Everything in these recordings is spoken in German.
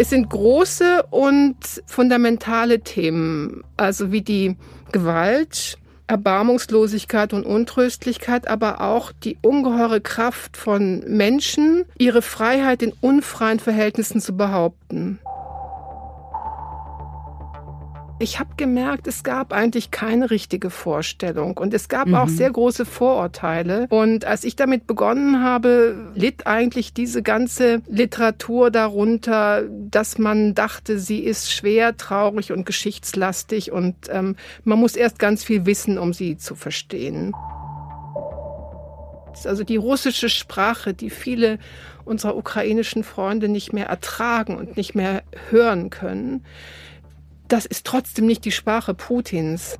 Es sind große und fundamentale Themen, also wie die Gewalt, Erbarmungslosigkeit und Untröstlichkeit, aber auch die ungeheure Kraft von Menschen, ihre Freiheit in unfreien Verhältnissen zu behaupten. Ich habe gemerkt, es gab eigentlich keine richtige Vorstellung und es gab mhm. auch sehr große Vorurteile. Und als ich damit begonnen habe, litt eigentlich diese ganze Literatur darunter, dass man dachte, sie ist schwer, traurig und geschichtslastig und ähm, man muss erst ganz viel wissen, um sie zu verstehen. Also die russische Sprache, die viele unserer ukrainischen Freunde nicht mehr ertragen und nicht mehr hören können, das ist trotzdem nicht die Sprache Putins.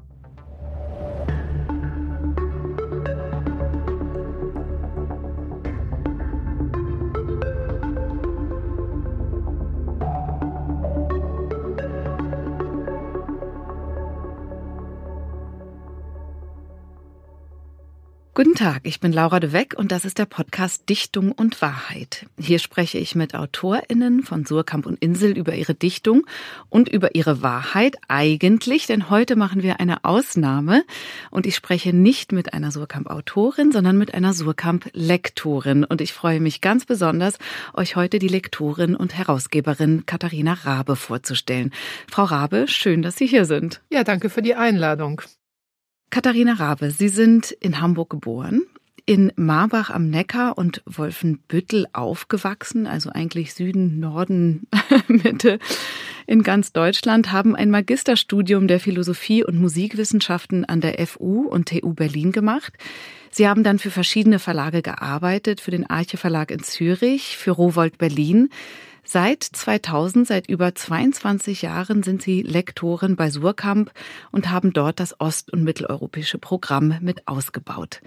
Guten Tag, ich bin Laura de Weck und das ist der Podcast Dichtung und Wahrheit. Hier spreche ich mit AutorInnen von Surkamp und Insel über ihre Dichtung und über ihre Wahrheit eigentlich, denn heute machen wir eine Ausnahme und ich spreche nicht mit einer Surkamp-Autorin, sondern mit einer Surkamp-Lektorin und ich freue mich ganz besonders, euch heute die Lektorin und Herausgeberin Katharina Rabe vorzustellen. Frau Rabe, schön, dass Sie hier sind. Ja, danke für die Einladung. Katharina Rabe, Sie sind in Hamburg geboren, in Marbach am Neckar und Wolfenbüttel aufgewachsen, also eigentlich Süden, Norden, Mitte in ganz Deutschland, haben ein Magisterstudium der Philosophie und Musikwissenschaften an der FU und TU Berlin gemacht. Sie haben dann für verschiedene Verlage gearbeitet, für den Arche Verlag in Zürich, für Rowold Berlin. Seit 2000, seit über 22 Jahren sind Sie Lektorin bei Surkamp und haben dort das ost- und mitteleuropäische Programm mit ausgebaut.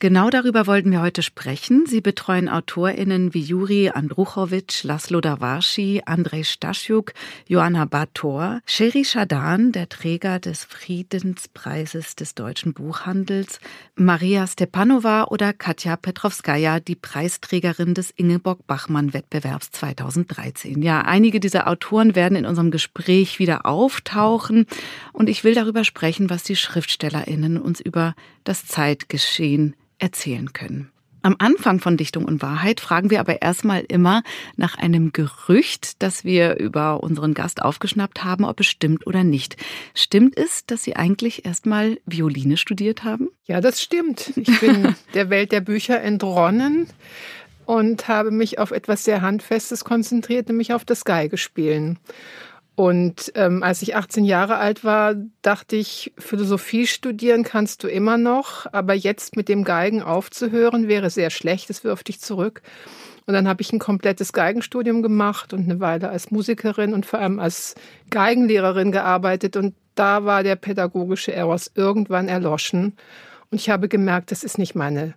Genau darüber wollten wir heute sprechen. Sie betreuen AutorInnen wie Juri Andruchowitsch, Laszlo Dawarschi, Andrei Stasiuk, Joanna Bator, Sherry Shadan, der Träger des Friedenspreises des deutschen Buchhandels, Maria Stepanova oder Katja Petrovskaya, die Preisträgerin des Ingeborg-Bachmann-Wettbewerbs 2013. Ja, einige dieser Autoren werden in unserem Gespräch wieder auftauchen und ich will darüber sprechen, was die SchriftstellerInnen uns über das Zeitgeschehen erzählen können. Am Anfang von Dichtung und Wahrheit fragen wir aber erstmal immer nach einem Gerücht, das wir über unseren Gast aufgeschnappt haben, ob es stimmt oder nicht. Stimmt es, dass Sie eigentlich erstmal Violine studiert haben? Ja, das stimmt. Ich bin der Welt der Bücher entronnen und habe mich auf etwas sehr Handfestes konzentriert, nämlich auf das Geigespielen. Und ähm, als ich 18 Jahre alt war, dachte ich, Philosophie studieren kannst du immer noch, aber jetzt mit dem Geigen aufzuhören wäre sehr schlecht, es wirft dich zurück. Und dann habe ich ein komplettes Geigenstudium gemacht und eine Weile als Musikerin und vor allem als Geigenlehrerin gearbeitet. Und da war der pädagogische Eros irgendwann erloschen. Und ich habe gemerkt, das ist nicht meine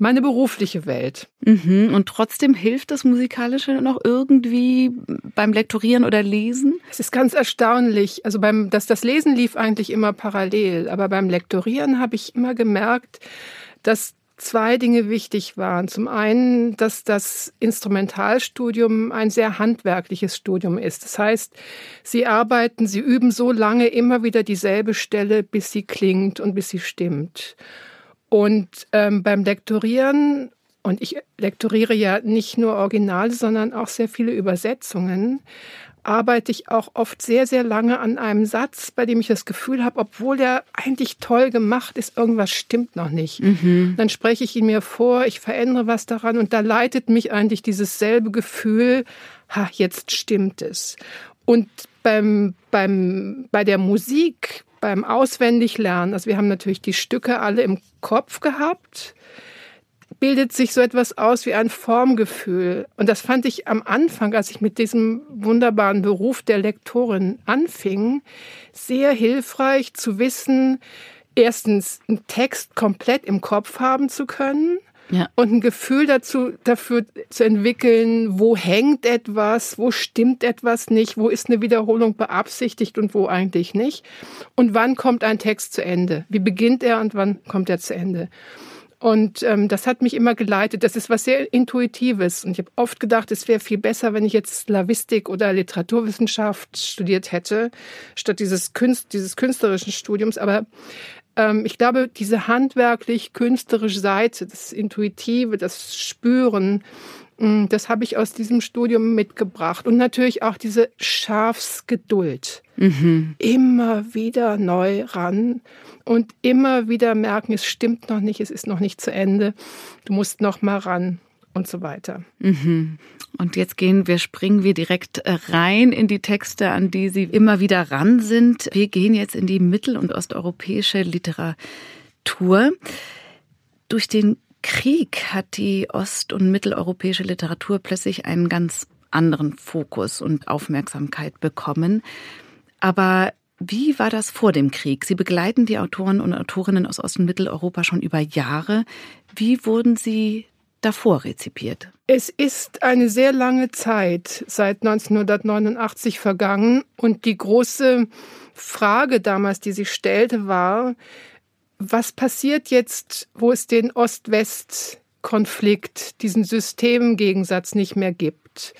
meine berufliche Welt. Mhm. Und trotzdem hilft das Musikalische noch irgendwie beim Lektorieren oder Lesen? Es ist ganz erstaunlich. Also beim, dass das Lesen lief eigentlich immer parallel, aber beim Lektorieren habe ich immer gemerkt, dass zwei Dinge wichtig waren. Zum einen, dass das Instrumentalstudium ein sehr handwerkliches Studium ist. Das heißt, Sie arbeiten, Sie üben so lange immer wieder dieselbe Stelle, bis sie klingt und bis sie stimmt. Und ähm, beim Lektorieren, und ich lektoriere ja nicht nur Originale, sondern auch sehr viele Übersetzungen, arbeite ich auch oft sehr, sehr lange an einem Satz, bei dem ich das Gefühl habe, obwohl der eigentlich toll gemacht ist, irgendwas stimmt noch nicht. Mhm. Dann spreche ich ihn mir vor, ich verändere was daran und da leitet mich eigentlich dieses selbe Gefühl, ha, jetzt stimmt es. Und beim, beim, bei der Musik beim Auswendiglernen, also wir haben natürlich die Stücke alle im Kopf gehabt, bildet sich so etwas aus wie ein Formgefühl. Und das fand ich am Anfang, als ich mit diesem wunderbaren Beruf der Lektorin anfing, sehr hilfreich zu wissen, erstens einen Text komplett im Kopf haben zu können ja. und ein Gefühl dazu, dafür zu entwickeln, wo hängt etwas, wo stimmt etwas nicht, wo ist eine Wiederholung beabsichtigt und wo eigentlich nicht. Und wann kommt ein Text zu Ende? Wie beginnt er und wann kommt er zu Ende? Und ähm, das hat mich immer geleitet. Das ist was sehr Intuitives. Und ich habe oft gedacht, es wäre viel besser, wenn ich jetzt Slavistik oder Literaturwissenschaft studiert hätte, statt dieses, Künst, dieses künstlerischen Studiums. Aber ich glaube, diese handwerklich-künstlerische Seite, das Intuitive, das Spüren, mm, das habe ich aus diesem Studium mitgebracht. Und natürlich auch diese Schafsgeduld. Mhm. Immer wieder neu ran und immer wieder merken, es stimmt noch nicht, es ist noch nicht zu Ende, du musst noch mal ran und so weiter. Mhm. Und jetzt gehen wir, springen wir direkt äh, rein in die Texte, an die Sie immer wieder ran sind. Wir gehen jetzt in die mittel- und osteuropäische Literatur. Durch den Krieg hat die ost- und mitteleuropäische Literatur plötzlich einen ganz anderen Fokus und Aufmerksamkeit bekommen. Aber wie war das vor dem Krieg? Sie begleiten die Autoren und Autorinnen aus Ost- und Mitteleuropa schon über Jahre. Wie wurden Sie davor rezipiert? Es ist eine sehr lange Zeit seit 1989 vergangen und die große Frage damals, die sich stellte, war, was passiert jetzt, wo es den Ost-West-Konflikt, diesen Systemgegensatz nicht mehr gibt?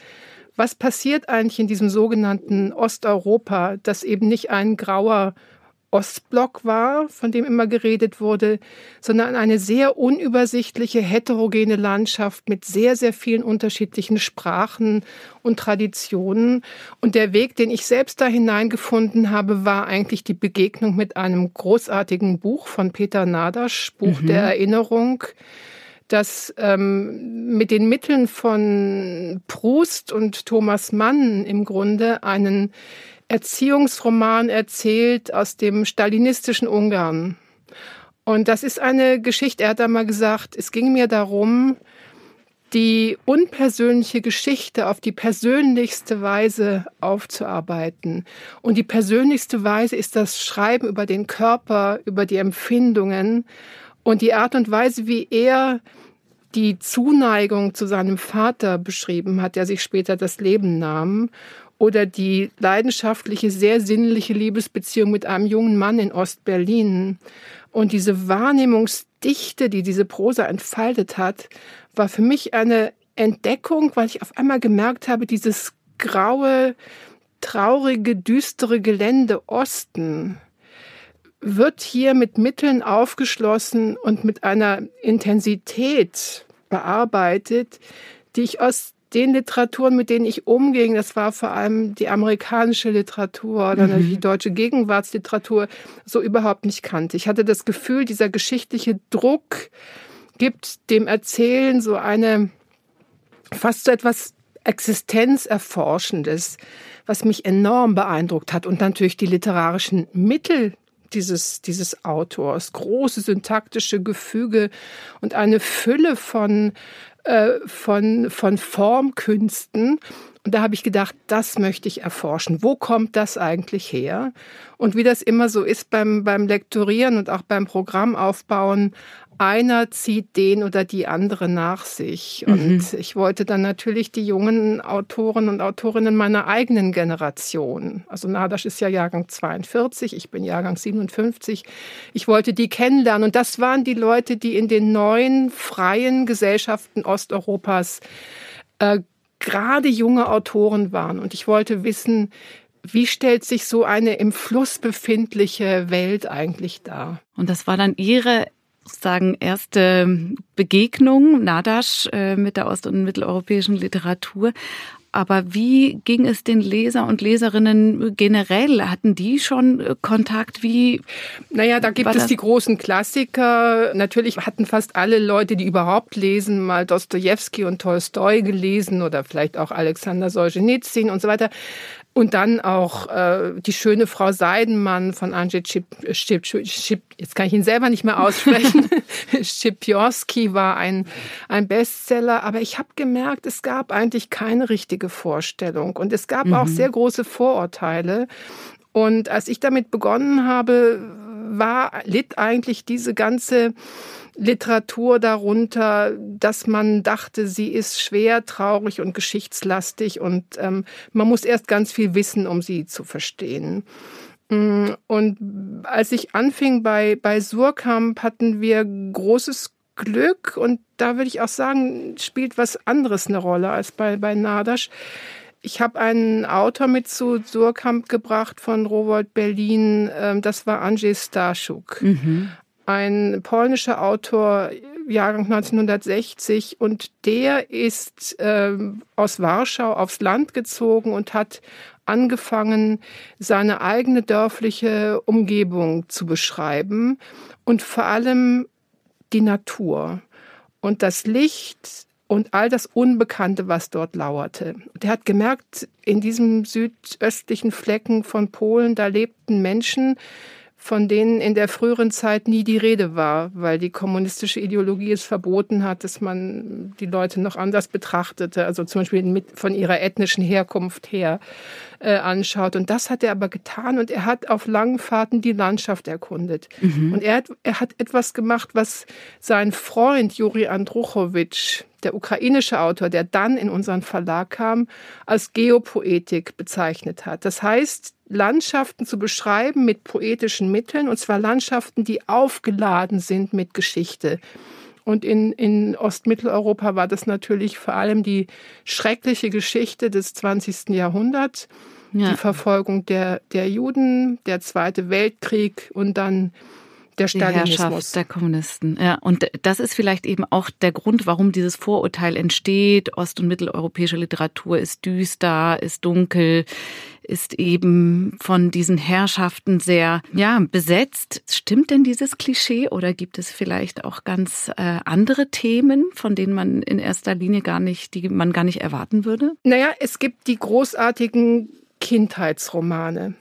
Was passiert eigentlich in diesem sogenannten Osteuropa, das eben nicht ein grauer Ostblock war, von dem immer geredet wurde, sondern eine sehr unübersichtliche, heterogene Landschaft mit sehr, sehr vielen unterschiedlichen Sprachen und Traditionen. Und der Weg, den ich selbst da hineingefunden habe, war eigentlich die Begegnung mit einem großartigen Buch von Peter Nadasch, Buch mhm. der Erinnerung das ähm, mit den Mitteln von Proust und Thomas Mann im Grunde einen Erziehungsroman erzählt aus dem stalinistischen Ungarn. Und das ist eine Geschichte, er hat einmal gesagt, es ging mir darum, die unpersönliche Geschichte auf die persönlichste Weise aufzuarbeiten. Und die persönlichste Weise ist das Schreiben über den Körper, über die Empfindungen und die Art und Weise, wie er die Zuneigung zu seinem Vater beschrieben hat, der sich später das Leben nahm, oder die leidenschaftliche, sehr sinnliche Liebesbeziehung mit einem jungen Mann in Ostberlin. Und diese Wahrnehmungsdichte, die diese Prosa entfaltet hat, war für mich eine Entdeckung, weil ich auf einmal gemerkt habe, dieses graue, traurige, düstere Gelände Osten, wird hier mit Mitteln aufgeschlossen und mit einer Intensität bearbeitet, die ich aus den Literaturen, mit denen ich umging, das war vor allem die amerikanische Literatur oder mhm. die deutsche Gegenwartsliteratur, so überhaupt nicht kannte. Ich hatte das Gefühl, dieser geschichtliche Druck gibt dem Erzählen so eine fast so etwas Existenzerforschendes, was mich enorm beeindruckt hat und natürlich die literarischen Mittel, dieses, dieses Autors. Große syntaktische Gefüge und eine Fülle von, äh, von, von Formkünsten. Und da habe ich gedacht, das möchte ich erforschen. Wo kommt das eigentlich her? Und wie das immer so ist beim, beim Lektorieren und auch beim Programmaufbauen, einer zieht den oder die andere nach sich. Und mhm. ich wollte dann natürlich die jungen Autoren und Autorinnen meiner eigenen Generation, also Nadasch ist ja Jahrgang 42, ich bin Jahrgang 57, ich wollte die kennenlernen. Und das waren die Leute, die in den neuen freien Gesellschaften Osteuropas äh, gerade junge Autoren waren. Und ich wollte wissen, wie stellt sich so eine im Fluss befindliche Welt eigentlich dar? Und das war dann Ihre sozusagen erste Begegnung, Nadasch, äh, mit der ost- und mitteleuropäischen Literatur. Aber wie ging es den Leser und Leserinnen generell? Hatten die schon äh, Kontakt? Wie? Naja, da gibt es die großen Klassiker. Natürlich hatten fast alle Leute, die überhaupt lesen, mal Dostoevsky und Tolstoi gelesen oder vielleicht auch Alexander Solzhenitsyn und so weiter. Und dann auch äh, die schöne Frau Seidenmann von Andrzej Chip, Chip, Chip, jetzt kann ich ihn selber nicht mehr aussprechen. Schipjorski war ein, ein Bestseller, aber ich habe gemerkt, es gab eigentlich keine richtige Vorstellung und es gab mhm. auch sehr große Vorurteile. Und als ich damit begonnen habe, war, litt eigentlich diese ganze Literatur darunter, dass man dachte, sie ist schwer, traurig und geschichtslastig und ähm, man muss erst ganz viel wissen, um sie zu verstehen. Mm, und als ich anfing bei, bei Surkamp, hatten wir großes Glück und da würde ich auch sagen, spielt was anderes eine Rolle als bei, bei Nadasch. Ich habe einen Autor mit zu Surkamp gebracht von Rowold Berlin, ähm, das war Andrzej Staszuk. Mhm. Ein polnischer Autor, Jahrgang 1960 und der ist ähm, aus Warschau aufs Land gezogen und hat angefangen, seine eigene dörfliche Umgebung zu beschreiben und vor allem die Natur und das Licht und all das Unbekannte, was dort lauerte. Der hat gemerkt, in diesem südöstlichen Flecken von Polen, da lebten Menschen, von denen in der früheren Zeit nie die Rede war, weil die kommunistische Ideologie es verboten hat, dass man die Leute noch anders betrachtete, also zum Beispiel mit, von ihrer ethnischen Herkunft her äh, anschaut. Und das hat er aber getan und er hat auf langen Fahrten die Landschaft erkundet. Mhm. Und er hat, er hat etwas gemacht, was sein Freund Juri Andruchowitsch, der ukrainische Autor, der dann in unseren Verlag kam, als Geopoetik bezeichnet hat. Das heißt, Landschaften zu beschreiben mit poetischen Mitteln, und zwar Landschaften, die aufgeladen sind mit Geschichte. Und in, in Ostmitteleuropa war das natürlich vor allem die schreckliche Geschichte des 20. Jahrhunderts, ja. die Verfolgung der, der Juden, der Zweite Weltkrieg und dann der Stalinismus. Die Herrschaft der Kommunisten. Ja, und das ist vielleicht eben auch der Grund, warum dieses Vorurteil entsteht. Ost- und mitteleuropäische Literatur ist düster, ist dunkel, ist eben von diesen Herrschaften sehr, ja, besetzt. Stimmt denn dieses Klischee oder gibt es vielleicht auch ganz äh, andere Themen, von denen man in erster Linie gar nicht, die man gar nicht erwarten würde? Naja, es gibt die großartigen Kindheitsromane.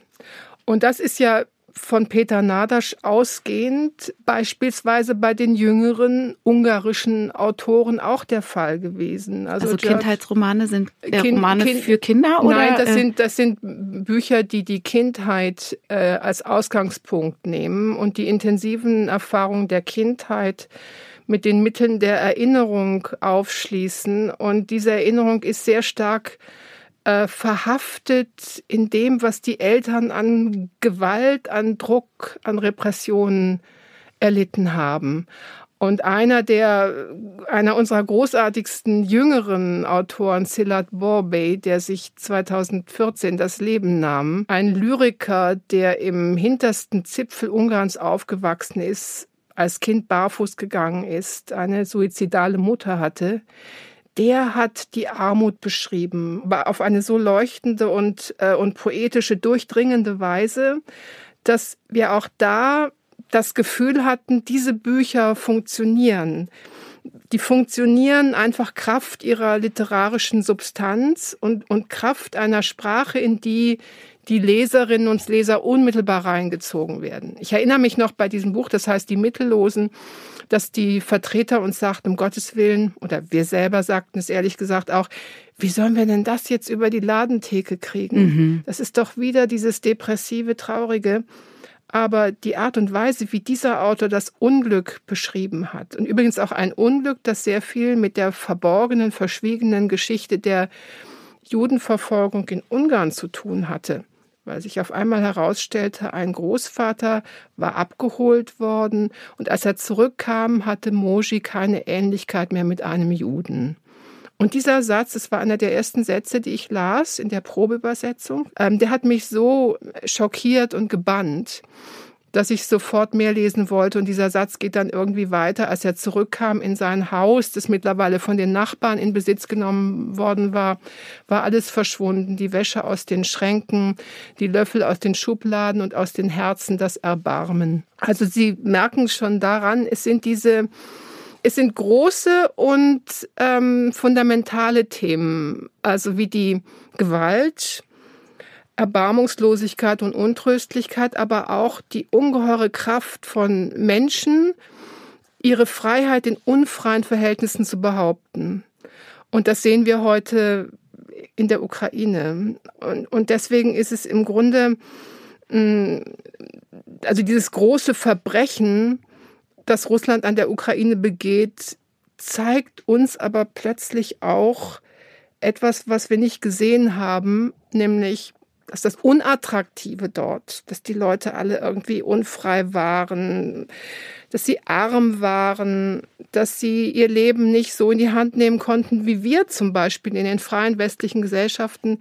Und das ist ja von Peter Nadasch ausgehend beispielsweise bei den jüngeren ungarischen Autoren auch der Fall gewesen. Also, also Kindheitsromane sind äh, kind, Romane kind, für Kinder oder? Nein, das äh? sind das sind Bücher, die die Kindheit äh, als Ausgangspunkt nehmen und die intensiven Erfahrungen der Kindheit mit den Mitteln der Erinnerung aufschließen und diese Erinnerung ist sehr stark äh, verhaftet in dem, was die Eltern an Gewalt, an Druck, an Repressionen erlitten haben. Und einer der, einer unserer großartigsten jüngeren Autoren, Silat Borbey, der sich 2014 das Leben nahm, ein Lyriker, der im hintersten Zipfel Ungarns aufgewachsen ist, als Kind barfuß gegangen ist, eine suizidale Mutter hatte, der hat die Armut beschrieben, auf eine so leuchtende und, äh, und poetische, durchdringende Weise, dass wir auch da das Gefühl hatten, diese Bücher funktionieren. Die funktionieren einfach Kraft ihrer literarischen Substanz und, und Kraft einer Sprache, in die die Leserinnen und Leser unmittelbar reingezogen werden. Ich erinnere mich noch bei diesem Buch, das heißt Die Mittellosen, dass die Vertreter uns sagten, um Gottes Willen, oder wir selber sagten es ehrlich gesagt auch, wie sollen wir denn das jetzt über die Ladentheke kriegen? Mhm. Das ist doch wieder dieses depressive, traurige. Aber die Art und Weise, wie dieser Autor das Unglück beschrieben hat, und übrigens auch ein Unglück, das sehr viel mit der verborgenen, verschwiegenen Geschichte der Judenverfolgung in Ungarn zu tun hatte, weil sich auf einmal herausstellte, ein Großvater war abgeholt worden und als er zurückkam, hatte Moji keine Ähnlichkeit mehr mit einem Juden. Und dieser Satz, das war einer der ersten Sätze, die ich las in der Probeübersetzung, ähm, der hat mich so schockiert und gebannt, dass ich sofort mehr lesen wollte. Und dieser Satz geht dann irgendwie weiter, als er zurückkam in sein Haus, das mittlerweile von den Nachbarn in Besitz genommen worden war, war alles verschwunden. Die Wäsche aus den Schränken, die Löffel aus den Schubladen und aus den Herzen das Erbarmen. Also Sie merken schon daran, es sind diese es sind große und ähm, fundamentale Themen, also wie die Gewalt, Erbarmungslosigkeit und Untröstlichkeit, aber auch die ungeheure Kraft von Menschen, ihre Freiheit in unfreien Verhältnissen zu behaupten. Und das sehen wir heute in der Ukraine. Und, und deswegen ist es im Grunde, mm, also dieses große Verbrechen, das Russland an der Ukraine begeht, zeigt uns aber plötzlich auch etwas, was wir nicht gesehen haben, nämlich dass das Unattraktive dort, dass die Leute alle irgendwie unfrei waren, dass sie arm waren, dass sie ihr Leben nicht so in die Hand nehmen konnten wie wir zum Beispiel in den freien westlichen Gesellschaften,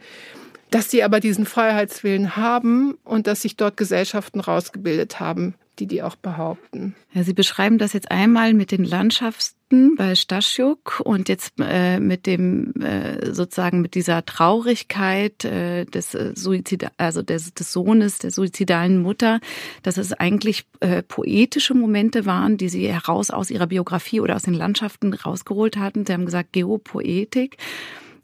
dass sie aber diesen Freiheitswillen haben und dass sich dort Gesellschaften rausgebildet haben, die die auch behaupten. Ja, Sie beschreiben das jetzt einmal mit den Landschaften bei Stasiuk und jetzt äh, mit dem äh, sozusagen mit dieser Traurigkeit äh, des äh, Suizid also des, des Sohnes der suizidalen Mutter, dass es eigentlich äh, poetische Momente waren, die Sie heraus aus Ihrer Biografie oder aus den Landschaften rausgeholt hatten. Sie haben gesagt Geopoetik.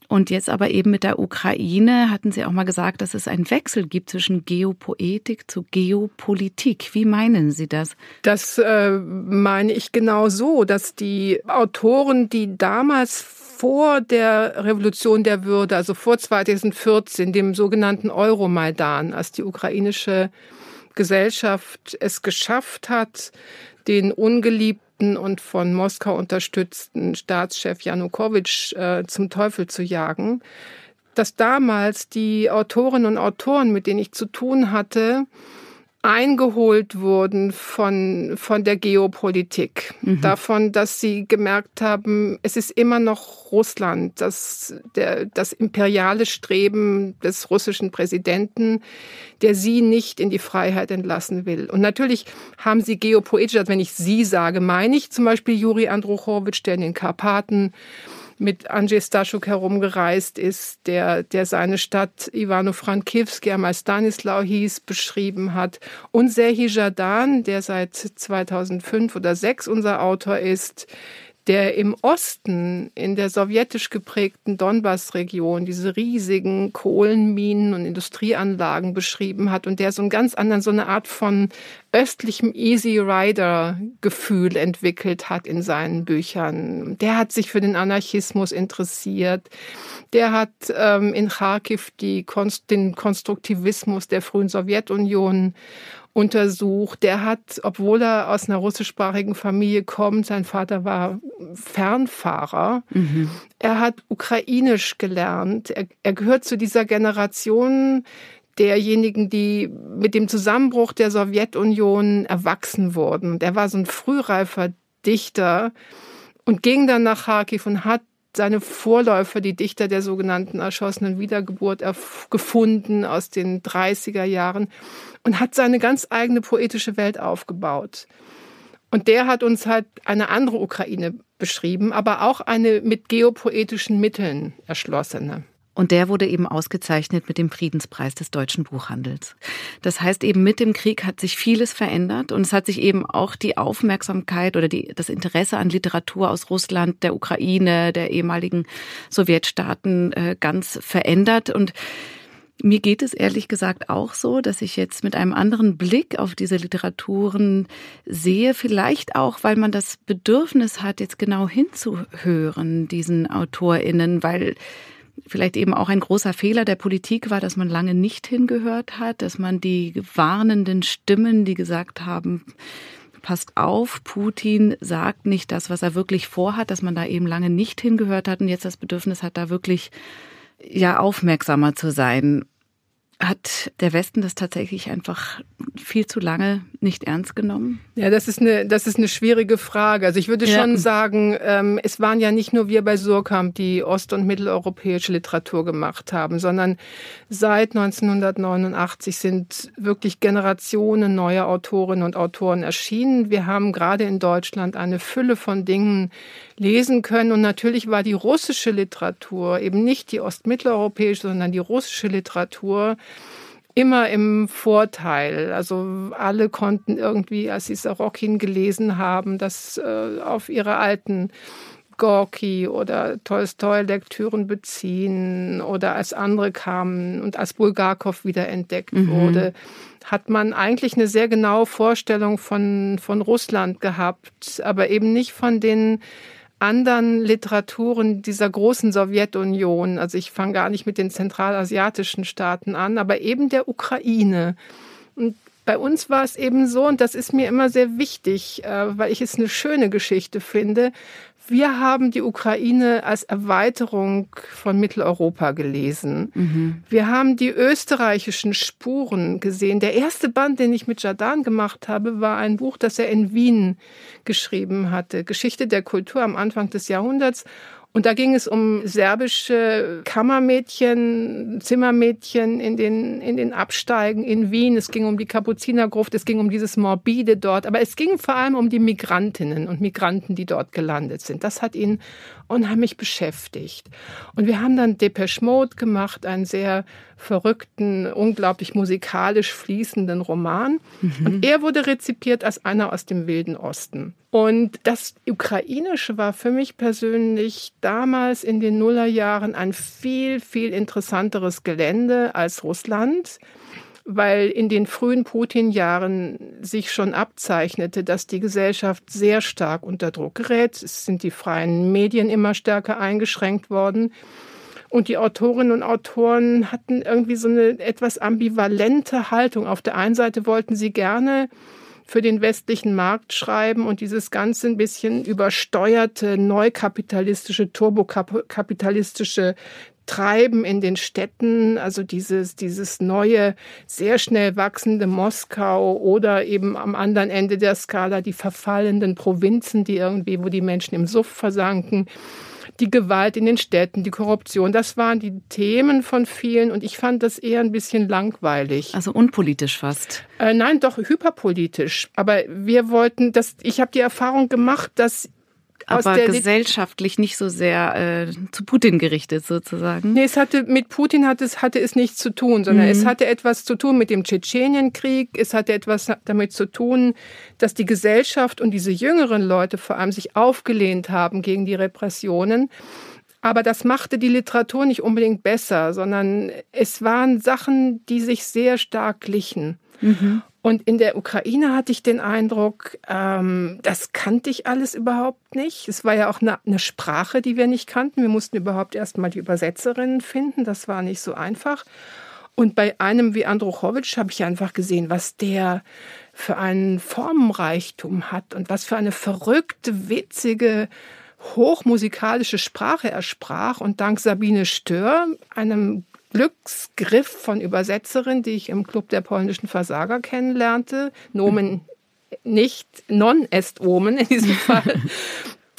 Und jetzt aber eben mit der Ukraine hatten Sie auch mal gesagt, dass es einen Wechsel gibt zwischen Geopoetik zu Geopolitik. Wie meinen Sie das? Das äh, meine ich genau so, dass die Autoren, die damals vor der Revolution der Würde, also vor 2014, dem sogenannten Euromaidan, als die ukrainische Gesellschaft es geschafft hat, den ungeliebten korrupten und von Moskau unterstützten Staatschef Janukowitsch äh, zum Teufel zu jagen, dass damals die Autorinnen und Autoren, mit denen ich zu tun hatte, eingeholt wurden von, von der Geopolitik. Mhm. Davon, dass sie gemerkt haben, es ist immer noch Russland, dass der, das imperiale Streben des russischen Präsidenten, der sie nicht in die Freiheit entlassen will. Und natürlich haben sie geopolitisch, also wenn ich sie sage, meine ich zum Beispiel Juri Andruchowitsch, der in den Karpaten mit Andrzej Staszuk herumgereist ist, der, der seine Stadt Ivano-Frankivsk, ja mal Stanislau hieß, beschrieben hat. Und Serhii Jadan, der seit 2005 oder 2006 unser Autor ist, der im Osten in der sowjetisch geprägten Donbass-Region diese riesigen Kohlenminen und Industrieanlagen beschrieben hat und der so einen ganz anderen, so eine Art von östlichem Easy Rider-Gefühl entwickelt hat in seinen Büchern. Der hat sich für den Anarchismus interessiert. Der hat ähm, in Kharkiv die, den Konstruktivismus der frühen Sowjetunion untersucht. Der hat, obwohl er aus einer russischsprachigen Familie kommt, sein Vater war Fernfahrer, mhm. er hat ukrainisch gelernt. Er, er gehört zu dieser Generation derjenigen, die mit dem Zusammenbruch der Sowjetunion erwachsen wurden. Und er war so ein frühreifer Dichter und ging dann nach Kharkiv und hat seine Vorläufer, die Dichter der sogenannten erschossenen Wiedergeburt, gefunden aus den 30er Jahren und hat seine ganz eigene poetische Welt aufgebaut. Und der hat uns halt eine andere Ukraine beschrieben, aber auch eine mit geopoetischen Mitteln erschlossene. Und der wurde eben ausgezeichnet mit dem Friedenspreis des deutschen Buchhandels. Das heißt eben, mit dem Krieg hat sich vieles verändert und es hat sich eben auch die Aufmerksamkeit oder die, das Interesse an Literatur aus Russland, der Ukraine, der ehemaligen Sowjetstaaten äh, ganz verändert. Und mir geht es ehrlich gesagt auch so, dass ich jetzt mit einem anderen Blick auf diese Literaturen sehe, vielleicht auch, weil man das Bedürfnis hat, jetzt genau hinzuhören, diesen AutorInnen, weil vielleicht eben auch ein großer Fehler der Politik war, dass man lange nicht hingehört hat, dass man die warnenden Stimmen, die gesagt haben, passt auf, Putin sagt nicht das, was er wirklich vorhat, dass man da eben lange nicht hingehört hat. Und jetzt das Bedürfnis hat, da wirklich ja aufmerksamer zu sein hat der Westen das tatsächlich einfach viel zu lange nicht ernst genommen? Ja, das ist eine, das ist eine schwierige Frage. Also ich würde ja. schon sagen, ähm, es waren ja nicht nur wir bei Surkamp, die ost- und mitteleuropäische Literatur gemacht haben, sondern seit 1989 sind wirklich Generationen neuer Autorinnen und Autoren erschienen. Wir haben gerade in Deutschland eine Fülle von Dingen lesen können. Und natürlich war die russische Literatur, eben nicht die ostmitteleuropäische, sondern die russische Literatur, immer im Vorteil. Also alle konnten irgendwie, als sie Sorokin gelesen haben, das äh, auf ihre alten Gorki oder Tolstoi-Lektüren beziehen oder als andere kamen und als Bulgakov wiederentdeckt mhm. wurde, hat man eigentlich eine sehr genaue Vorstellung von, von Russland gehabt, aber eben nicht von den anderen Literaturen dieser großen Sowjetunion. Also ich fange gar nicht mit den zentralasiatischen Staaten an, aber eben der Ukraine. Und bei uns war es eben so, und das ist mir immer sehr wichtig, äh, weil ich es eine schöne Geschichte finde. Wir haben die Ukraine als Erweiterung von Mitteleuropa gelesen. Mhm. Wir haben die österreichischen Spuren gesehen. Der erste Band, den ich mit Jadan gemacht habe, war ein Buch, das er in Wien geschrieben hatte. Geschichte der Kultur am Anfang des Jahrhunderts. Und da ging es um serbische Kammermädchen, Zimmermädchen in den, in den Absteigen in Wien. Es ging um die Kapuzinergruft, es ging um dieses Morbide dort. Aber es ging vor allem um die Migrantinnen und Migranten, die dort gelandet sind. Das hat ihn unheimlich beschäftigt. Und wir haben dann Depeche Mode gemacht, einen sehr verrückten, unglaublich musikalisch fließenden Roman. Mhm. Und er wurde rezipiert als einer aus dem Wilden Osten. Und das Ukrainische war für mich persönlich damals in den Nullerjahren ein viel, viel interessanteres Gelände als Russland weil in den frühen Putin-Jahren sich schon abzeichnete, dass die Gesellschaft sehr stark unter Druck gerät. Es sind die freien Medien immer stärker eingeschränkt worden. Und die Autorinnen und Autoren hatten irgendwie so eine etwas ambivalente Haltung. Auf der einen Seite wollten sie gerne für den westlichen Markt schreiben und dieses ganze ein bisschen übersteuerte, neukapitalistische, turbokapitalistische Treiben in den Städten, also dieses, dieses neue, sehr schnell wachsende Moskau oder eben am anderen Ende der Skala die verfallenden Provinzen, die irgendwie, wo die Menschen im Suff versanken, die Gewalt in den Städten, die Korruption, das waren die Themen von vielen und ich fand das eher ein bisschen langweilig. Also unpolitisch fast. Äh, nein, doch hyperpolitisch. Aber wir wollten, das, ich habe die Erfahrung gemacht, dass aber gesellschaftlich nicht so sehr äh, zu Putin gerichtet sozusagen. Nee, es hatte mit Putin hatte es hatte es nichts zu tun, sondern mhm. es hatte etwas zu tun mit dem Tschetschenienkrieg, es hatte etwas damit zu tun, dass die Gesellschaft und diese jüngeren Leute vor allem sich aufgelehnt haben gegen die Repressionen. Aber das machte die Literatur nicht unbedingt besser, sondern es waren Sachen, die sich sehr stark glichen. Mhm. Und in der Ukraine hatte ich den Eindruck, ähm, das kannte ich alles überhaupt nicht. Es war ja auch eine, eine Sprache, die wir nicht kannten. Wir mussten überhaupt erst mal die Übersetzerinnen finden. Das war nicht so einfach. Und bei einem wie Andruchowitsch habe ich einfach gesehen, was der für einen Formenreichtum hat und was für eine verrückte, witzige, hochmusikalische Sprache er sprach. Und dank Sabine Stör, einem Glücksgriff von Übersetzerin, die ich im Club der polnischen Versager kennenlernte. Nomen nicht, non est omen in diesem Fall.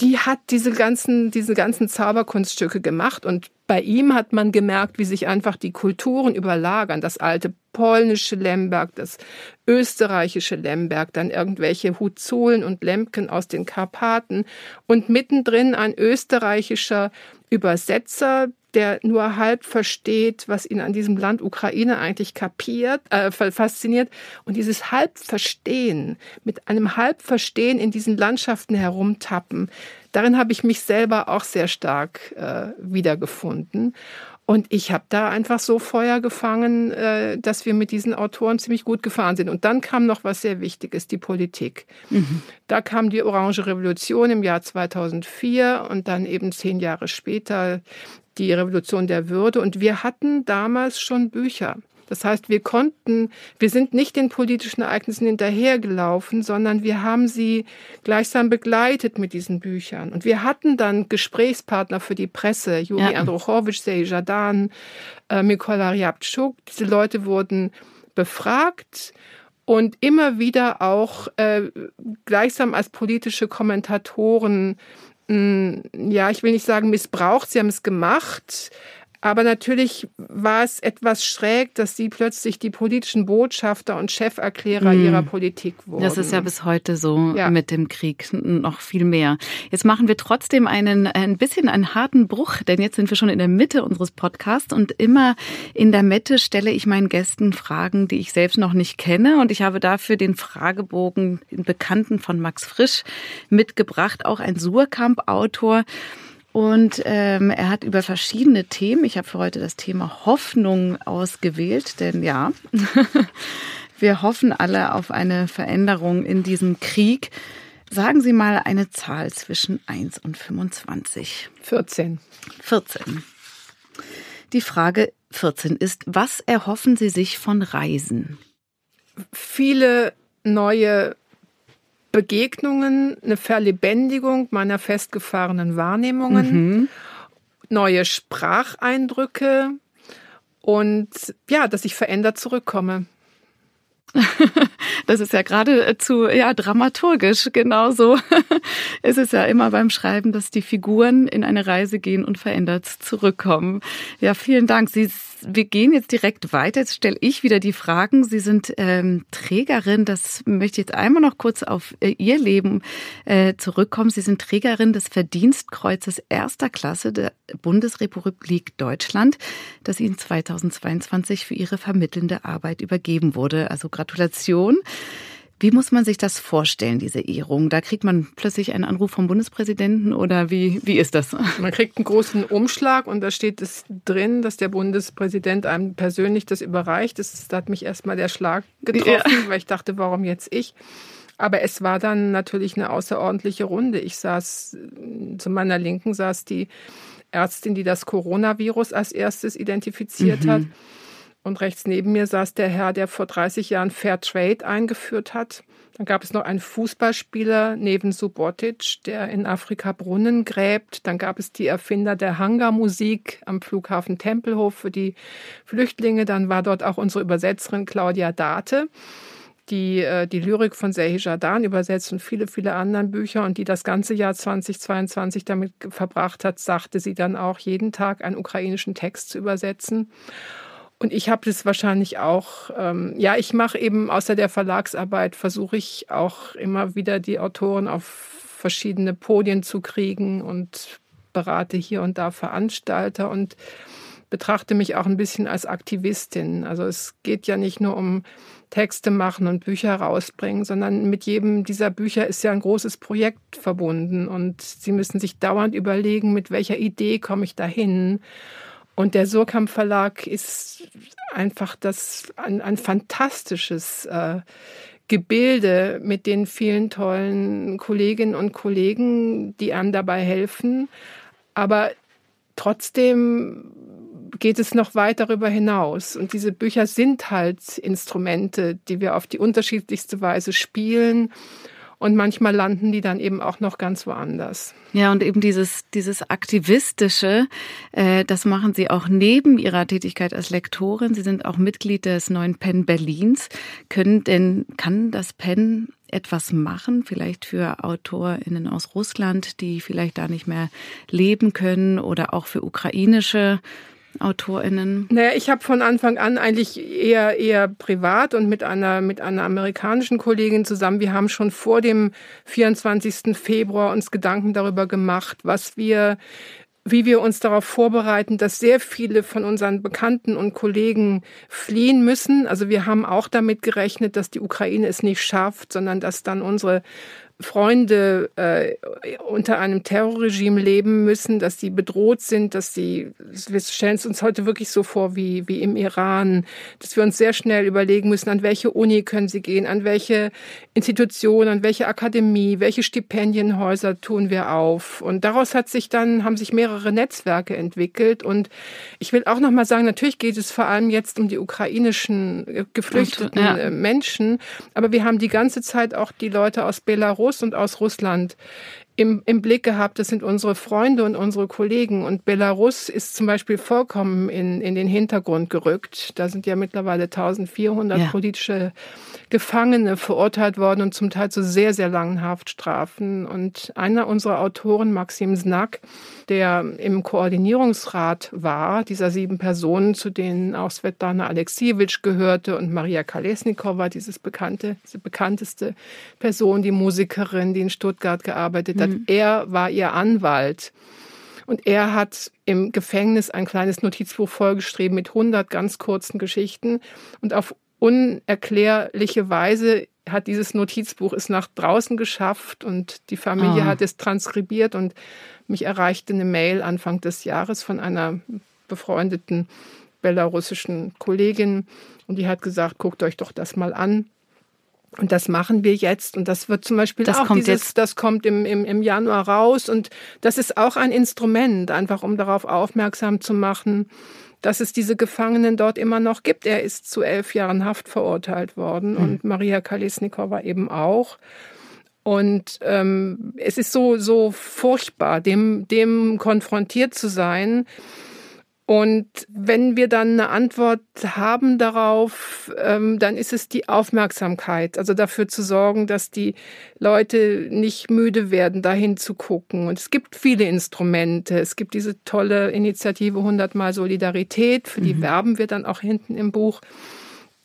die hat diese ganzen, diese ganzen Zauberkunststücke gemacht und bei ihm hat man gemerkt, wie sich einfach die Kulturen überlagern. Das alte polnische Lemberg, das österreichische Lemberg, dann irgendwelche Huzolen und Lemken aus den Karpaten und mittendrin ein österreichischer Übersetzer, der nur halb versteht, was ihn an diesem Land Ukraine eigentlich kapiert, äh, fasziniert. Und dieses Halbverstehen, mit einem Halbverstehen in diesen Landschaften herumtappen, darin habe ich mich selber auch sehr stark äh, wiedergefunden. Und ich habe da einfach so Feuer gefangen, äh, dass wir mit diesen Autoren ziemlich gut gefahren sind. Und dann kam noch was sehr Wichtiges, die Politik. Mhm. Da kam die Orange Revolution im Jahr 2004 und dann eben zehn Jahre später die Revolution der Würde. Und wir hatten damals schon Bücher. Das heißt, wir konnten, wir sind nicht den politischen Ereignissen hinterhergelaufen, sondern wir haben sie gleichsam begleitet mit diesen Büchern. Und wir hatten dann Gesprächspartner für die Presse, Juri ja. Andruchowitsch, Sergei Jadan, äh, Mikola Ryabczuk. Diese Leute wurden befragt und immer wieder auch äh, gleichsam als politische Kommentatoren ja, ich will nicht sagen missbraucht, sie haben es gemacht, aber natürlich war es etwas schräg, dass sie plötzlich die politischen Botschafter und Cheferklärer mm. ihrer Politik wurden. Das ist ja bis heute so ja. mit dem Krieg noch viel mehr. Jetzt machen wir trotzdem einen ein bisschen einen harten Bruch, denn jetzt sind wir schon in der Mitte unseres Podcasts und immer in der Mitte stelle ich meinen Gästen Fragen, die ich selbst noch nicht kenne und ich habe dafür den Fragebogen, den Bekannten von Max Frisch mitgebracht, auch ein Surkamp-Autor. Und ähm, er hat über verschiedene Themen, ich habe für heute das Thema Hoffnung ausgewählt, denn ja, wir hoffen alle auf eine Veränderung in diesem Krieg. Sagen Sie mal eine Zahl zwischen 1 und 25. 14. 14. Die Frage 14 ist, was erhoffen Sie sich von Reisen? viele neue Begegnungen, eine Verlebendigung meiner festgefahrenen Wahrnehmungen, mhm. neue Spracheindrücke und ja, dass ich verändert zurückkomme. Das ist ja geradezu ja dramaturgisch. Genauso ist es ja immer beim Schreiben, dass die Figuren in eine Reise gehen und verändert zurückkommen. Ja, vielen Dank. Sie wir gehen jetzt direkt weiter. Jetzt stelle ich wieder die Fragen. Sie sind ähm, Trägerin, das möchte ich jetzt einmal noch kurz auf äh, Ihr Leben äh, zurückkommen. Sie sind Trägerin des Verdienstkreuzes erster Klasse der Bundesrepublik Deutschland, das Ihnen 2022 für Ihre vermittelnde Arbeit übergeben wurde. Also Gratulation. Wie muss man sich das vorstellen, diese Ehrung? Da kriegt man plötzlich einen Anruf vom Bundespräsidenten oder wie, wie ist das? Man kriegt einen großen Umschlag und da steht es drin, dass der Bundespräsident einem persönlich das überreicht. Das, da hat mich erstmal der Schlag getroffen, ja. weil ich dachte, warum jetzt ich? Aber es war dann natürlich eine außerordentliche Runde. Ich saß, zu meiner Linken saß die Ärztin, die das Coronavirus als erstes identifiziert mhm. hat. Und rechts neben mir saß der Herr, der vor 30 Jahren Fair Trade eingeführt hat. Dann gab es noch einen Fußballspieler neben Subotic, der in Afrika Brunnen gräbt. Dann gab es die Erfinder der Hangar-Musik am Flughafen Tempelhof für die Flüchtlinge. Dann war dort auch unsere Übersetzerin Claudia Date, die äh, die Lyrik von Sehi Jadan übersetzt und viele, viele anderen Bücher und die das ganze Jahr 2022 damit verbracht hat, sagte sie dann auch jeden Tag einen ukrainischen Text zu übersetzen. Und ich habe das wahrscheinlich auch, ähm, ja, ich mache eben außer der Verlagsarbeit, versuche ich auch immer wieder die Autoren auf verschiedene Podien zu kriegen und berate hier und da Veranstalter und betrachte mich auch ein bisschen als Aktivistin. Also es geht ja nicht nur um Texte machen und Bücher rausbringen, sondern mit jedem dieser Bücher ist ja ein großes Projekt verbunden und sie müssen sich dauernd überlegen, mit welcher Idee komme ich dahin. Und der Surkamp Verlag ist einfach das ein, ein fantastisches äh, Gebilde mit den vielen tollen Kolleginnen und Kollegen, die einem dabei helfen. Aber trotzdem geht es noch weit darüber hinaus. Und diese Bücher sind halt Instrumente, die wir auf die unterschiedlichste Weise spielen und manchmal landen die dann eben auch noch ganz woanders. Ja, und eben dieses, dieses Aktivistische, äh, das machen Sie auch neben Ihrer Tätigkeit als Lektorin. Sie sind auch Mitglied des neuen PEN Berlins. Können denn, kann das PEN etwas machen, vielleicht für AutorInnen aus Russland, die vielleicht da nicht mehr leben können oder auch für ukrainische AutorInnen? Naja, ich habe von Anfang an eigentlich eher, eher privat und mit einer, mit einer amerikanischen Kollegin zusammen. Wir haben schon vor dem 24. Februar uns Gedanken darüber gemacht, was wir wie wir uns darauf vorbereiten, dass sehr viele von unseren Bekannten und Kollegen fliehen müssen. Also wir haben auch damit gerechnet, dass die Ukraine es nicht schafft, sondern dass dann unsere Freunde äh, unter einem Terrorregime leben müssen, dass sie bedroht sind, dass sie, wir stellen es uns heute wirklich so vor wie, wie im Iran, dass wir uns sehr schnell überlegen müssen, an welche Uni können sie gehen, an welche Institution, an welche Akademie, welche Stipendienhäuser tun wir auf. Und daraus hat sich dann, haben sich mehrere Netzwerke entwickelt. Und ich will auch nochmal sagen, natürlich geht es vor allem jetzt um die ukrainischen äh, geflüchteten ja. Äh, Menschen, aber wir haben die ganze Zeit auch die Leute aus Belarus Belarus und aus Russland im, im Blick gehabt. Das sind unsere Freunde und unsere Kollegen. Und Belarus ist zum Beispiel vollkommen in, in den Hintergrund gerückt. Da sind ja mittlerweile 1400 ja. politische Gefangene verurteilt worden und zum Teil zu sehr, sehr langen Haftstrafen. Und einer unserer Autoren, Maxim Znak, der im Koordinierungsrat war, dieser sieben Personen, zu denen auch Svetlana Alexievich gehörte und Maria Kalesnikova, dieses bekannte, diese bekannteste Person, die Musikerin, die in Stuttgart gearbeitet hat. Mhm. Er war ihr Anwalt. Und er hat im Gefängnis ein kleines Notizbuch vollgeschrieben mit 100 ganz kurzen Geschichten. Und auf unerklärliche Weise hat dieses Notizbuch es nach draußen geschafft und die Familie ah. hat es transkribiert und mich erreichte eine Mail Anfang des Jahres von einer befreundeten belarussischen Kollegin und die hat gesagt, guckt euch doch das mal an. Und das machen wir jetzt. Und das wird zum Beispiel das auch kommt dieses, jetzt. das kommt im, im, im Januar raus. Und das ist auch ein Instrument, einfach um darauf aufmerksam zu machen, dass es diese Gefangenen dort immer noch gibt. Er ist zu elf Jahren Haft verurteilt worden mhm. und Maria Kalisnikova eben auch. Und ähm, es ist so, so furchtbar, dem, dem konfrontiert zu sein. Und wenn wir dann eine Antwort haben darauf, ähm, dann ist es die Aufmerksamkeit, also dafür zu sorgen, dass die Leute nicht müde werden, dahin zu gucken. Und es gibt viele Instrumente. Es gibt diese tolle Initiative 100 Mal Solidarität, für die mhm. werben wir dann auch hinten im Buch,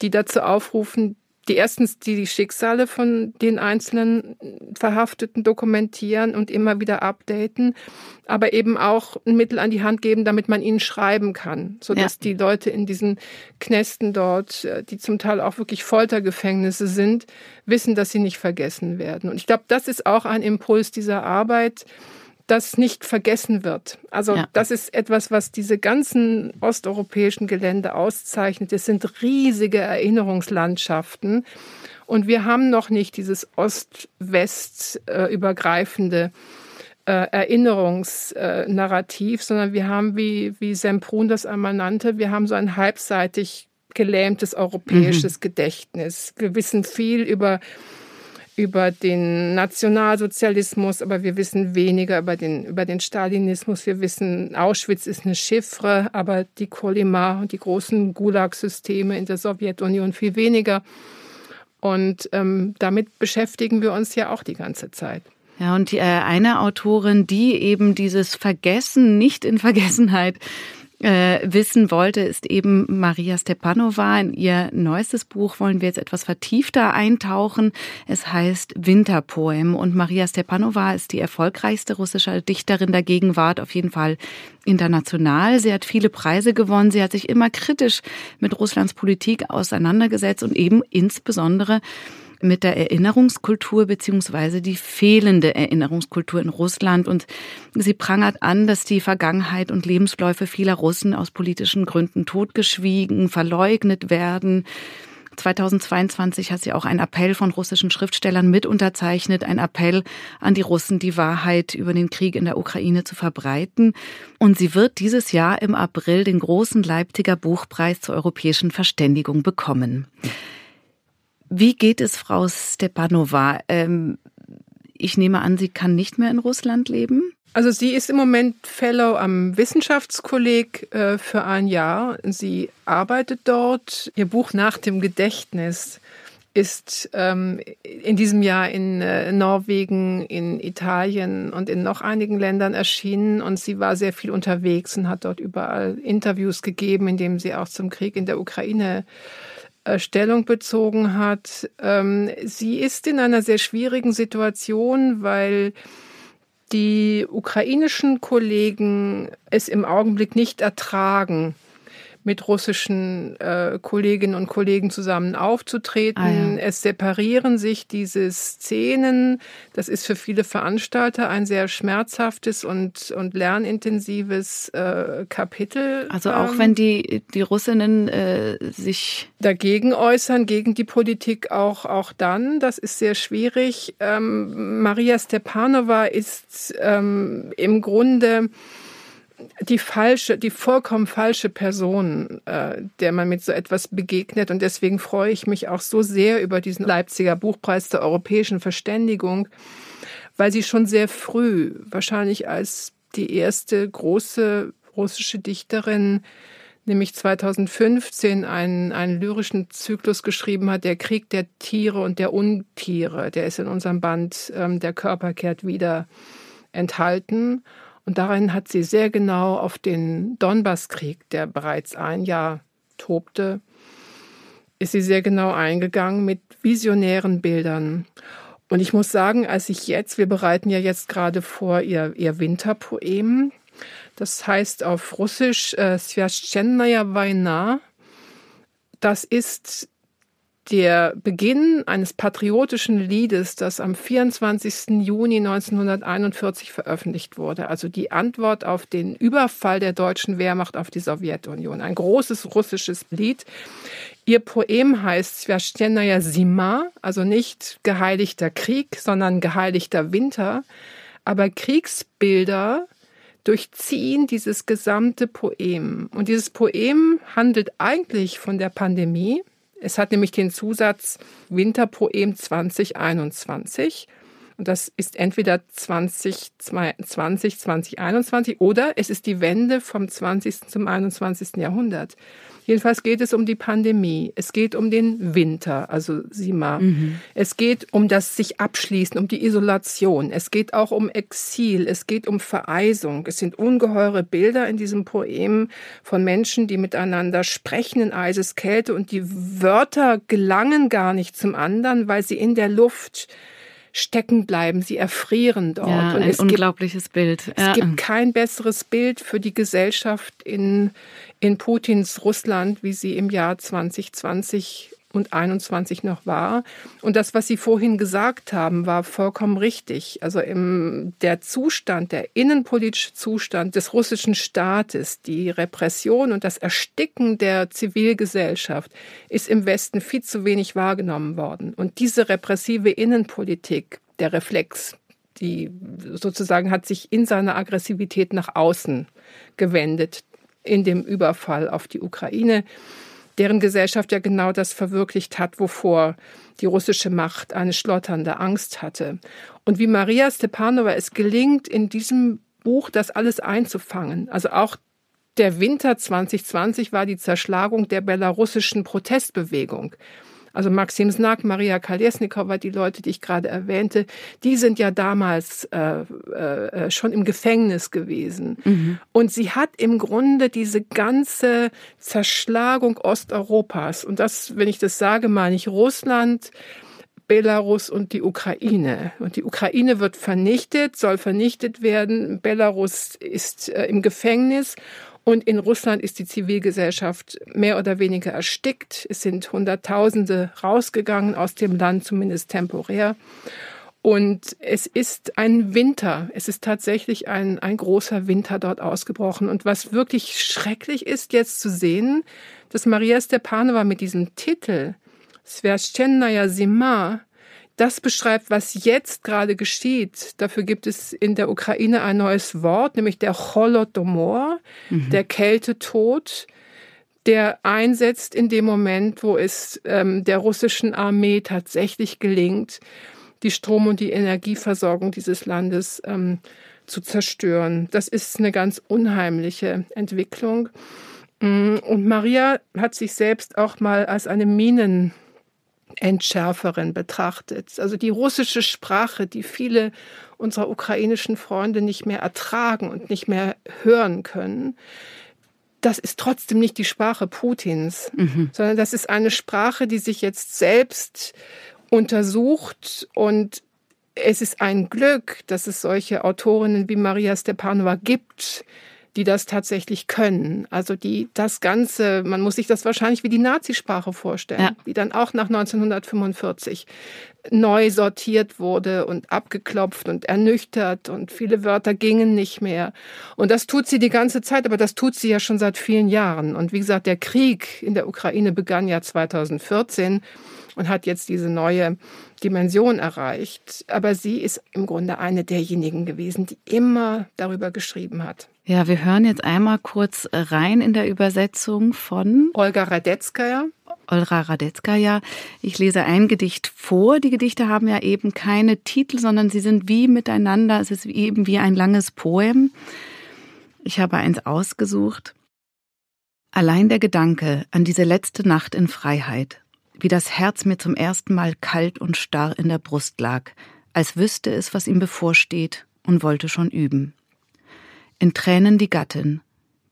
die dazu aufrufen, die erstens die Schicksale von den einzelnen Verhafteten dokumentieren und immer wieder updaten, aber eben auch ein Mittel an die Hand geben, damit man ihnen schreiben kann, sodass ja. die Leute in diesen Knästen dort, äh, die zum Teil auch wirklich Foltergefängnisse sind, wissen, dass sie nicht vergessen werden. Und ich glaube, das ist auch ein Impuls dieser Arbeit, das nicht vergessen wird. Also ja. das ist etwas, was diese ganzen osteuropäischen Gelände auszeichnet. Es sind riesige Erinnerungslandschaften und wir haben noch nicht dieses Ost-West übergreifende äh, Erinnerungsnarrativ, sondern wir haben, wie, wie Semprun das einmal nannte, wir haben so ein halbseitig gelähmtes europäisches mhm. Gedächtnis. Wir wissen viel über über den Nationalsozialismus, aber wir wissen weniger über den, über den Stalinismus. Wir wissen, Auschwitz ist eine Chiffre, aber die Kolima und die großen Gulag-Systeme in der Sowjetunion viel weniger. Und ähm, damit beschäftigen wir uns ja auch die ganze Zeit. Ja, und die, äh, eine Autorin, die eben dieses Vergessen nicht in Vergessenheit äh, wissen wollte, ist eben Maria Stepanova. In ihr neuestes Buch wollen wir jetzt etwas vertiefter eintauchen. Es heißt Winterpoem und Maria Stepanova ist die erfolgreichste russische Dichterin der Gegenwart, auf jeden Fall international. Sie hat viele Preise gewonnen. Sie hat sich immer kritisch mit Russlands Politik auseinandergesetzt und eben insbesondere mit der Erinnerungskultur beziehungsweise die fehlende Erinnerungskultur in Russland. Und sie prangert an, dass die Vergangenheit und Lebensläufe vieler Russen aus politischen Gründen totgeschwiegen, verleugnet werden. 2022 hat sie auch einen Appell von russischen Schriftstellern mit unterzeichnet, ein Appell an die Russen, die Wahrheit über den Krieg in der Ukraine zu verbreiten. Und sie wird dieses Jahr im April den großen Leipziger Buchpreis zur europäischen Verständigung bekommen. Wie geht es Frau Stepanova? Ähm, ich nehme an, sie kann nicht mehr in Russland leben. Also sie ist im Moment Fellow am Wissenschaftskolleg äh, für ein Jahr. Sie arbeitet dort. Ihr Buch Nach dem Gedächtnis ist ähm, in diesem Jahr in äh, Norwegen, in Italien und in noch einigen Ländern erschienen. Und sie war sehr viel unterwegs und hat dort überall Interviews gegeben, in denen sie auch zum Krieg in der Ukraine äh, Stellung bezogen hat. Ähm, sie ist in einer sehr schwierigen Situation, weil die ukrainischen Kollegen es im Augenblick nicht ertragen, mit russischen äh, Kolleginnen und Kollegen zusammen aufzutreten. Ah, ja. Es separieren sich diese Szenen. Das ist für viele Veranstalter ein sehr schmerzhaftes und, und lernintensives äh, Kapitel. Also auch ähm, wenn die, die Russinnen äh, sich dagegen äußern, gegen die Politik auch, auch dann. Das ist sehr schwierig. Ähm, Maria Stepanova ist ähm, im Grunde die falsche, die vollkommen falsche Person, äh, der man mit so etwas begegnet. Und deswegen freue ich mich auch so sehr über diesen Leipziger Buchpreis der europäischen Verständigung, weil sie schon sehr früh, wahrscheinlich als die erste große russische Dichterin, nämlich 2015 einen, einen lyrischen Zyklus geschrieben hat, der Krieg der Tiere und der Untiere. Der ist in unserem Band ähm, Der Körper kehrt wieder enthalten. Und darin hat sie sehr genau auf den Donbasskrieg, der bereits ein Jahr tobte, ist sie sehr genau eingegangen mit visionären Bildern. Und ich muss sagen, als ich jetzt, wir bereiten ja jetzt gerade vor ihr, ihr Winterpoem, das heißt auf Russisch äh, Svyaschennaya Vaina. Das ist der Beginn eines patriotischen Liedes, das am 24. Juni 1941 veröffentlicht wurde. Also die Antwort auf den Überfall der deutschen Wehrmacht auf die Sowjetunion. Ein großes russisches Lied. Ihr Poem heißt Svyaschtenaya Sima, also nicht geheiligter Krieg, sondern geheiligter Winter. Aber Kriegsbilder durchziehen dieses gesamte Poem. Und dieses Poem handelt eigentlich von der Pandemie. Es hat nämlich den Zusatz Winterpoem 2021. Und das ist entweder 2020, 2021 oder es ist die Wende vom 20. zum 21. Jahrhundert. Jedenfalls geht es um die Pandemie. Es geht um den Winter, also Sima. Mhm. Es geht um das sich abschließen, um die Isolation. Es geht auch um Exil. Es geht um Vereisung. Es sind ungeheure Bilder in diesem Poem von Menschen, die miteinander sprechen in Eiseskälte und die Wörter gelangen gar nicht zum anderen, weil sie in der Luft stecken bleiben, sie erfrieren dort. Ja, und ein unglaubliches gibt, Bild. Ja. Es gibt kein besseres Bild für die Gesellschaft in, in Putins Russland, wie sie im Jahr 2020 und 21 noch war. Und das, was Sie vorhin gesagt haben, war vollkommen richtig. Also im, der Zustand, der innenpolitische Zustand des russischen Staates, die Repression und das Ersticken der Zivilgesellschaft ist im Westen viel zu wenig wahrgenommen worden. Und diese repressive Innenpolitik, der Reflex, die sozusagen hat sich in seiner Aggressivität nach außen gewendet in dem Überfall auf die Ukraine deren Gesellschaft ja genau das verwirklicht hat, wovor die russische Macht eine schlotternde Angst hatte. Und wie Maria Stepanova es gelingt, in diesem Buch das alles einzufangen, also auch der Winter 2020 war die Zerschlagung der belarussischen Protestbewegung. Also Maxim Znak, Maria Kalesnikova, die Leute, die ich gerade erwähnte, die sind ja damals äh, äh, schon im Gefängnis gewesen. Mhm. Und sie hat im Grunde diese ganze Zerschlagung Osteuropas, und das, wenn ich das sage, meine ich Russland, Belarus und die Ukraine. Und die Ukraine wird vernichtet, soll vernichtet werden. Belarus ist äh, im Gefängnis und in Russland ist die Zivilgesellschaft mehr oder weniger erstickt. Es sind Hunderttausende rausgegangen aus dem Land, zumindest temporär. Und es ist ein Winter. Es ist tatsächlich ein, ein großer Winter dort ausgebrochen. Und was wirklich schrecklich ist, jetzt zu sehen, dass Maria Stepanova mit diesem Titel Sverschennaya Zima das beschreibt, was jetzt gerade geschieht. Dafür gibt es in der Ukraine ein neues Wort, nämlich der Holodomor, mhm. der Kältetod, der einsetzt in dem Moment, wo es ähm, der russischen Armee tatsächlich gelingt, die Strom- und die Energieversorgung dieses Landes ähm, zu zerstören. Das ist eine ganz unheimliche Entwicklung. Mm, und Maria hat sich selbst auch mal als eine Minen Entschärferin betrachtet. Also die russische Sprache, die viele unserer ukrainischen Freunde nicht mehr ertragen und nicht mehr hören können, das ist trotzdem nicht die Sprache Putins, mhm. sondern das ist eine Sprache, die sich jetzt selbst untersucht und es ist ein Glück, dass es solche Autorinnen wie Maria Stepanova gibt, die das tatsächlich können. Also die das Ganze, man muss sich das wahrscheinlich wie die Nazisprache vorstellen, ja. die dann auch nach 1945 neu sortiert wurde und abgeklopft und ernüchtert und viele Wörter gingen nicht mehr. Und das tut sie die ganze Zeit, aber das tut sie ja schon seit vielen Jahren. Und wie gesagt, der Krieg in der Ukraine begann ja 2014 und hat jetzt diese neue Dimension erreicht. Aber sie ist im Grunde eine derjenigen gewesen, die immer darüber geschrieben hat. Ja, wir hören jetzt einmal kurz rein in der Übersetzung von Olga Radetzkaya. Olga Radetzkaya. Ich lese ein Gedicht vor. Die Gedichte haben ja eben keine Titel, sondern sie sind wie miteinander. Es ist eben wie ein langes Poem. Ich habe eins ausgesucht. Allein der Gedanke an diese letzte Nacht in Freiheit, wie das Herz mir zum ersten Mal kalt und starr in der Brust lag, als wüsste es, was ihm bevorsteht und wollte schon üben. In Tränen die Gattin,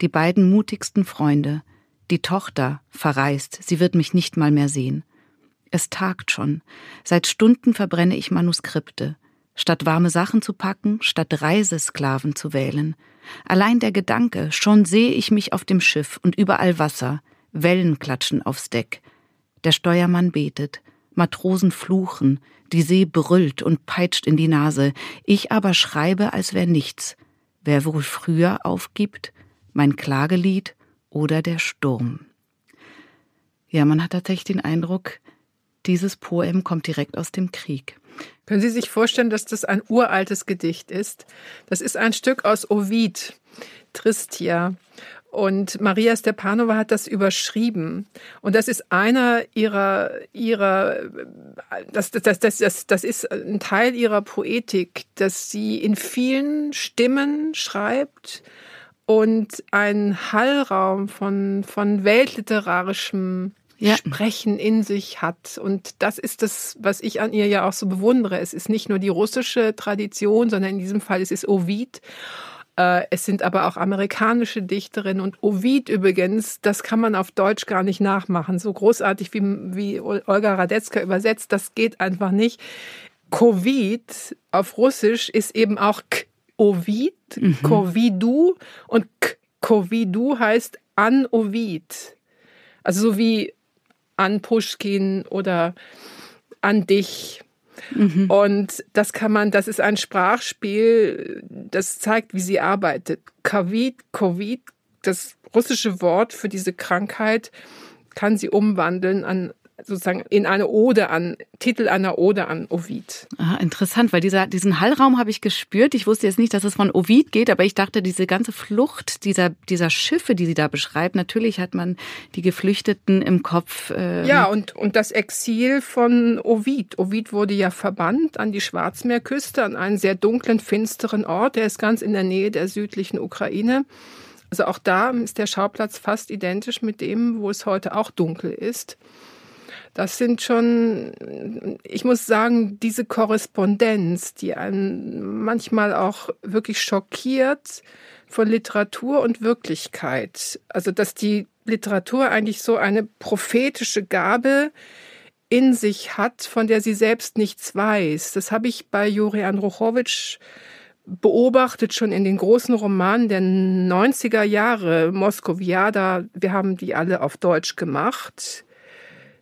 die beiden mutigsten Freunde, die Tochter verreist, sie wird mich nicht mal mehr sehen. Es tagt schon. Seit Stunden verbrenne ich Manuskripte. Statt warme Sachen zu packen, statt Reisesklaven zu wählen. Allein der Gedanke, schon sehe ich mich auf dem Schiff und überall Wasser, Wellen klatschen aufs Deck. Der Steuermann betet, Matrosen fluchen, die See brüllt und peitscht in die Nase, ich aber schreibe, als wär nichts, Wer wohl früher aufgibt, mein Klagelied oder der Sturm. Ja, man hat tatsächlich den Eindruck, dieses Poem kommt direkt aus dem Krieg. Können Sie sich vorstellen, dass das ein uraltes Gedicht ist? Das ist ein Stück aus Ovid, Tristia. Und Maria Stepanova hat das überschrieben. Und das ist einer ihrer, ihrer, das, das, das, das, das ist ein Teil ihrer Poetik, dass sie in vielen Stimmen schreibt und einen Hallraum von, von weltliterarischem ja. Sprechen in sich hat. Und das ist das, was ich an ihr ja auch so bewundere. Es ist nicht nur die russische Tradition, sondern in diesem Fall es ist Ovid. Äh, es sind aber auch amerikanische Dichterinnen und Ovid übrigens, das kann man auf Deutsch gar nicht nachmachen. So großartig wie, wie Olga Radetzka übersetzt, das geht einfach nicht. Covid auf Russisch ist eben auch K Ovid, mhm. Kovidu und K Kovidu heißt an Ovid. Also so wie an Pushkin oder an dich Mhm. Und das kann man, das ist ein Sprachspiel, das zeigt, wie sie arbeitet. Covid, Covid, das russische Wort für diese Krankheit kann sie umwandeln an sozusagen in eine Ode an, Titel einer Ode an Ovid. Ah, interessant, weil dieser, diesen Hallraum habe ich gespürt. Ich wusste jetzt nicht, dass es von Ovid geht, aber ich dachte, diese ganze Flucht dieser, dieser Schiffe, die sie da beschreibt, natürlich hat man die Geflüchteten im Kopf. Äh ja, und, und das Exil von Ovid. Ovid wurde ja verbannt an die Schwarzmeerküste, an einen sehr dunklen, finsteren Ort. Der ist ganz in der Nähe der südlichen Ukraine. Also auch da ist der Schauplatz fast identisch mit dem, wo es heute auch dunkel ist. Das sind schon, ich muss sagen, diese Korrespondenz, die einen manchmal auch wirklich schockiert von Literatur und Wirklichkeit. Also, dass die Literatur eigentlich so eine prophetische Gabe in sich hat, von der sie selbst nichts weiß. Das habe ich bei Juri Andruchowitsch beobachtet schon in den großen Romanen der 90er Jahre, Moskowiada, wir haben die alle auf Deutsch gemacht.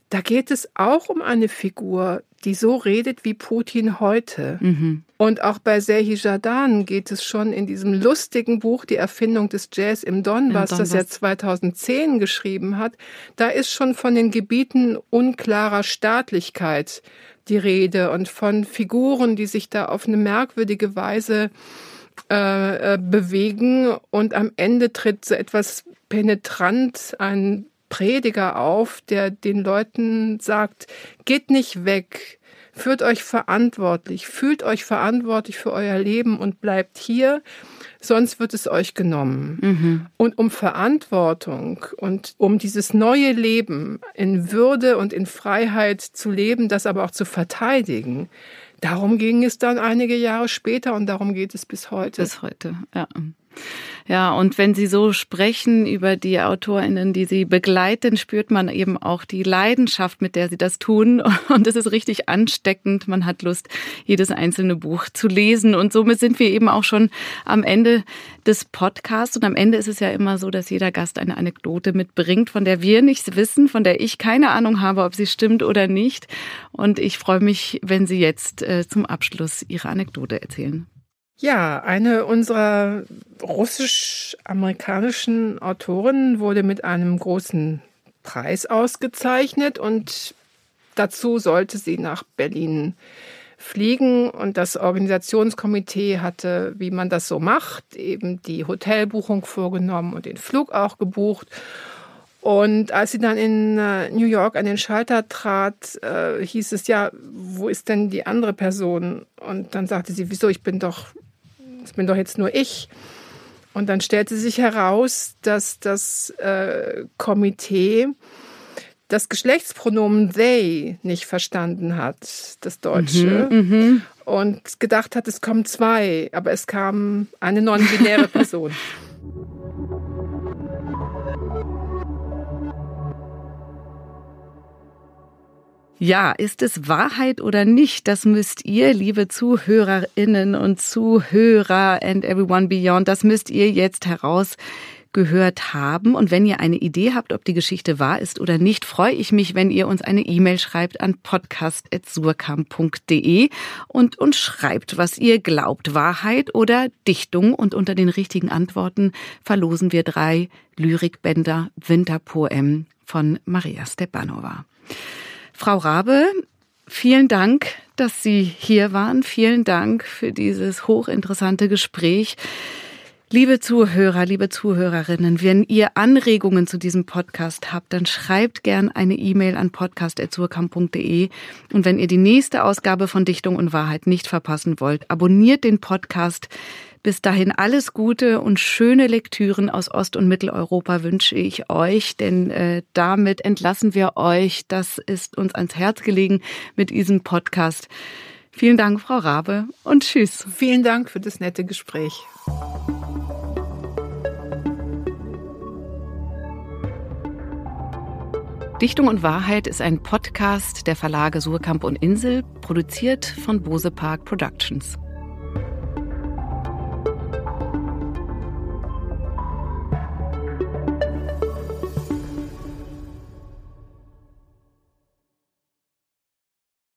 Da geht es auch um eine Figur, die so redet wie Putin heute. Mhm. Und auch bei Serhi Jadan geht es schon in diesem lustigen Buch Die Erfindung des Jazz im Donbass, das er 2010 geschrieben hat. Da ist schon von den Gebieten unklarer Staatlichkeit die Rede und von Figuren, die sich da auf eine merkwürdige Weise äh, äh bewegen und am Ende tritt so etwas penetrant ein Prediger auf, der den Leuten sagt, geht nicht weg, führt euch verantwortlich, fühlt euch verantwortlich für euer Leben und bleibt hier, sonst wird es euch genommen. Mhm. Und um Verantwortung und um dieses neue Leben in Würde und in Freiheit zu leben, das aber auch zu verteidigen, darum ging es dann einige Jahre später und darum geht es bis heute. Bis heute, ja. Ja, und wenn Sie so sprechen über die AutorInnen, die Sie begleiten, spürt man eben auch die Leidenschaft, mit der Sie das tun. Und es ist richtig ansteckend. Man hat Lust, jedes einzelne Buch zu lesen. Und somit sind wir eben auch schon am Ende des Podcasts. Und am Ende ist es ja immer so, dass jeder Gast eine Anekdote mitbringt, von der wir nichts wissen, von der ich keine Ahnung habe, ob sie stimmt oder nicht. Und ich freue mich, wenn Sie jetzt äh, zum Abschluss Ihre Anekdote erzählen. Ja, eine unserer russisch-amerikanischen Autoren wurde mit einem großen Preis ausgezeichnet und dazu sollte sie nach Berlin fliegen und das Organisationskomitee hatte, wie man das so macht, eben die Hotelbuchung vorgenommen und den Flug auch gebucht. Und als sie dann in äh, New York an den Schalter trat, äh, hieß es ja, wo ist denn die andere Person? Und dann sagte sie, wieso, ich bin doch das bin doch jetzt nur ich. Und dann stellte sich heraus, dass das äh, Komitee das Geschlechtspronomen they nicht verstanden hat, das Deutsche, mhm, mhm. und gedacht hat, es kommen zwei, aber es kam eine non-binäre Person. Ja, ist es Wahrheit oder nicht? Das müsst ihr, liebe Zuhörerinnen und Zuhörer and everyone beyond, das müsst ihr jetzt herausgehört haben. Und wenn ihr eine Idee habt, ob die Geschichte wahr ist oder nicht, freue ich mich, wenn ihr uns eine E-Mail schreibt an podcast.surkamp.de und uns schreibt, was ihr glaubt, Wahrheit oder Dichtung. Und unter den richtigen Antworten verlosen wir drei Lyrikbänder Winterpoem von Maria Stepanova. Frau Rabe, vielen Dank, dass Sie hier waren. Vielen Dank für dieses hochinteressante Gespräch. Liebe Zuhörer, liebe Zuhörerinnen, wenn ihr Anregungen zu diesem Podcast habt, dann schreibt gern eine E-Mail an podcast.surkamp.de. Und wenn ihr die nächste Ausgabe von Dichtung und Wahrheit nicht verpassen wollt, abonniert den Podcast. Bis dahin alles Gute und schöne Lektüren aus Ost- und Mitteleuropa wünsche ich euch, denn äh, damit entlassen wir euch. Das ist uns ans Herz gelegen mit diesem Podcast. Vielen Dank, Frau Rabe, und tschüss. Vielen Dank für das nette Gespräch. Dichtung und Wahrheit ist ein Podcast der Verlage Surkamp und Insel, produziert von Bose Park Productions.